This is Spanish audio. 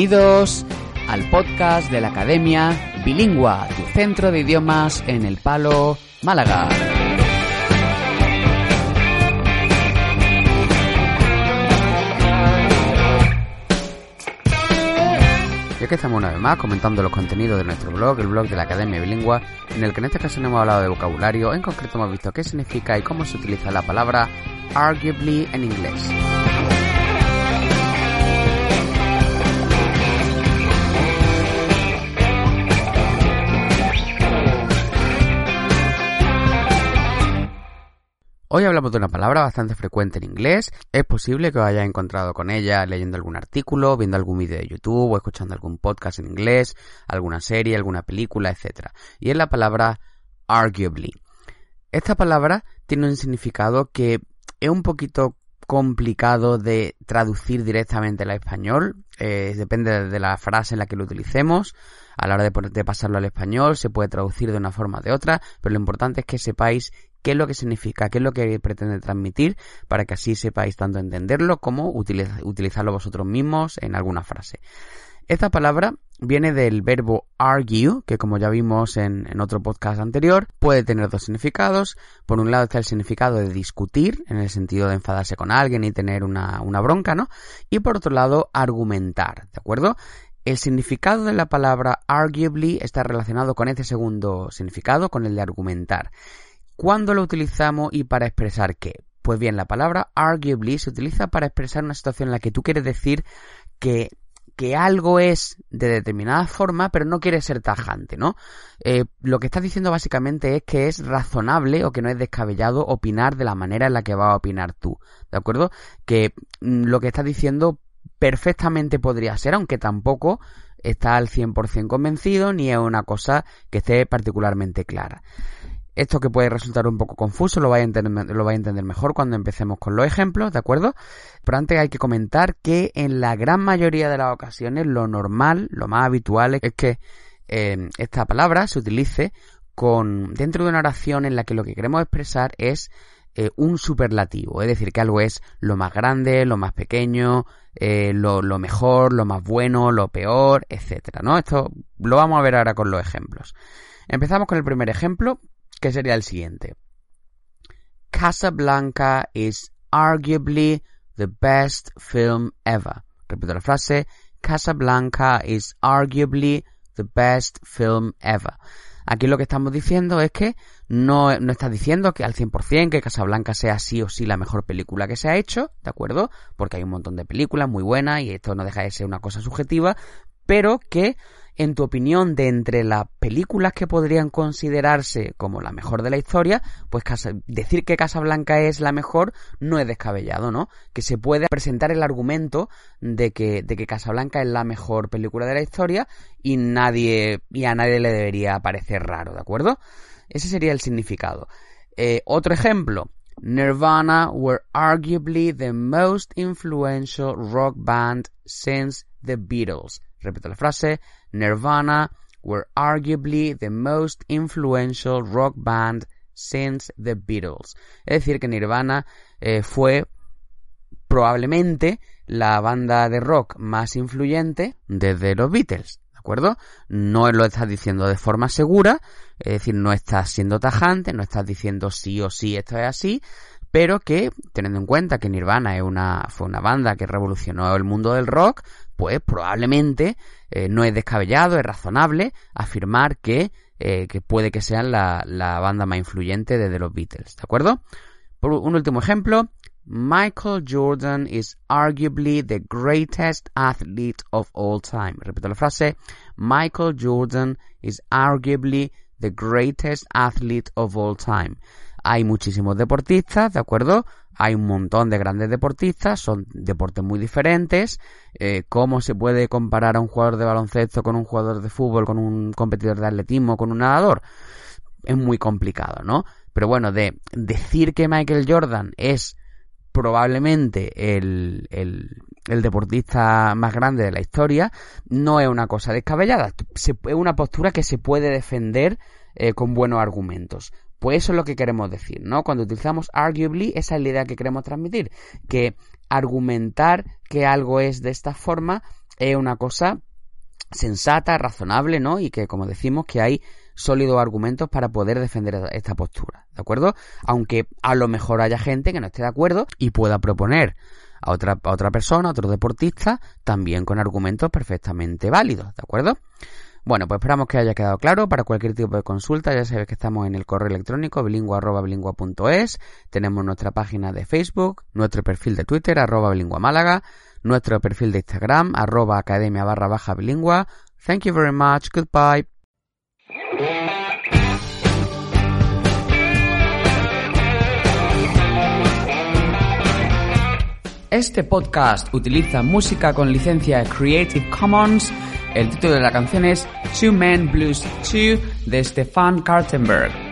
Bienvenidos al podcast de la Academia Bilingua, tu centro de idiomas en el Palo, Málaga. Y aquí estamos una vez más comentando los contenidos de nuestro blog, el blog de la Academia Bilingua, en el que en caso no hemos hablado de vocabulario, en concreto hemos visto qué significa y cómo se utiliza la palabra arguably en inglés. Hoy hablamos de una palabra bastante frecuente en inglés. Es posible que os hayáis encontrado con ella leyendo algún artículo, viendo algún vídeo de YouTube o escuchando algún podcast en inglés, alguna serie, alguna película, etc. Y es la palabra arguably. Esta palabra tiene un significado que es un poquito complicado de traducir directamente al español. Eh, depende de la frase en la que lo utilicemos. A la hora de, de pasarlo al español se puede traducir de una forma o de otra, pero lo importante es que sepáis qué es lo que significa, qué es lo que pretende transmitir, para que así sepáis tanto entenderlo como utilizarlo vosotros mismos en alguna frase. Esta palabra viene del verbo argue, que como ya vimos en, otro podcast anterior, puede tener dos significados. Por un lado está el significado de discutir, en el sentido de enfadarse con alguien y tener una, una bronca, ¿no? Y por otro lado, argumentar, ¿de acuerdo? El significado de la palabra arguably está relacionado con este segundo significado, con el de argumentar. ¿Cuándo lo utilizamos y para expresar qué? Pues bien, la palabra arguably se utiliza para expresar una situación en la que tú quieres decir que, que algo es de determinada forma, pero no quiere ser tajante, ¿no? Eh, lo que estás diciendo básicamente es que es razonable o que no es descabellado opinar de la manera en la que vas a opinar tú, ¿de acuerdo? Que mm, lo que estás diciendo perfectamente podría ser, aunque tampoco está al 100% convencido ni es una cosa que esté particularmente clara. Esto que puede resultar un poco confuso lo vais a entender, mejor cuando empecemos con los ejemplos, ¿de acuerdo? Pero antes hay que comentar que en la gran mayoría de las ocasiones lo normal, lo más habitual es que eh, esta palabra se utilice con dentro de una oración en la que lo que queremos expresar es eh, un superlativo, es decir, que algo es lo más grande, lo más pequeño, eh, lo, lo, mejor, lo más bueno, lo peor, etcétera, ¿no? Esto lo vamos a ver ahora con los ejemplos. Empezamos con el primer ejemplo, que sería el siguiente. Casablanca is arguably the best film ever. Repito la frase. Casablanca is arguably the best film ever. Aquí lo que estamos diciendo es que no, no está diciendo que al 100% que Casablanca sea sí o sí la mejor película que se ha hecho, ¿de acuerdo? Porque hay un montón de películas muy buenas y esto no deja de ser una cosa subjetiva, pero que en tu opinión, de entre las películas que podrían considerarse como la mejor de la historia, pues decir que Casablanca es la mejor no es descabellado, ¿no? Que se puede presentar el argumento de que, de que Casablanca es la mejor película de la historia y nadie, y a nadie le debería parecer raro, ¿de acuerdo? Ese sería el significado. Eh, otro ejemplo. Nirvana were arguably the most influential rock band since the Beatles. Repito la frase. Nirvana were arguably the most influential rock band since the Beatles. Es decir, que Nirvana eh, fue probablemente la banda de rock más influyente desde los Beatles. ¿De acuerdo? No lo estás diciendo de forma segura, es decir, no estás siendo tajante, no estás diciendo sí o sí esto es así, pero que, teniendo en cuenta que Nirvana fue una banda que revolucionó el mundo del rock, pues probablemente eh, no es descabellado, es razonable afirmar que, eh, que puede que sean la, la, banda más influyente desde los Beatles, ¿de acuerdo? Por un último ejemplo, Michael Jordan is arguably the greatest athlete of all time. Repito la frase, Michael Jordan is arguably the greatest athlete of all time. Hay muchísimos deportistas, ¿de acuerdo? Hay un montón de grandes deportistas, son deportes muy diferentes. Eh, ¿Cómo se puede comparar a un jugador de baloncesto con un jugador de fútbol, con un competidor de atletismo, con un nadador? Es muy complicado, ¿no? Pero bueno, de decir que Michael Jordan es probablemente el, el, deportista más grande de la historia, no es una cosa descabellada. es una postura que se puede defender eh, con buenos argumentos. Pues eso es lo que queremos decir, ¿no? Cuando utilizamos arguably, esa es la idea que queremos transmitir, que argumentar que algo es de esta forma es una cosa sensata, razonable, ¿no? Y que, como decimos, que hay sólidos argumentos para poder defender esta postura, ¿de acuerdo? Aunque a lo mejor haya gente que no esté de acuerdo y pueda proponer a otra, otra persona, a otro deportista, también con argumentos perfectamente válidos, ¿de acuerdo? Bueno, pues esperamos que haya quedado claro. Para cualquier tipo de consulta, ya sabéis que estamos en el correo electrónico bilingua.bilingua.es. Tenemos nuestra página de Facebook, nuestro perfil de Twitter, arroba bilingua nuestro perfil de Instagram, arroba academia barra baja bilingua. Thank you very much. Goodbye. Este podcast utiliza música con licencia Creative Commons. El título de la canción es Two Men Blues 2 de Stefan Kartenberg.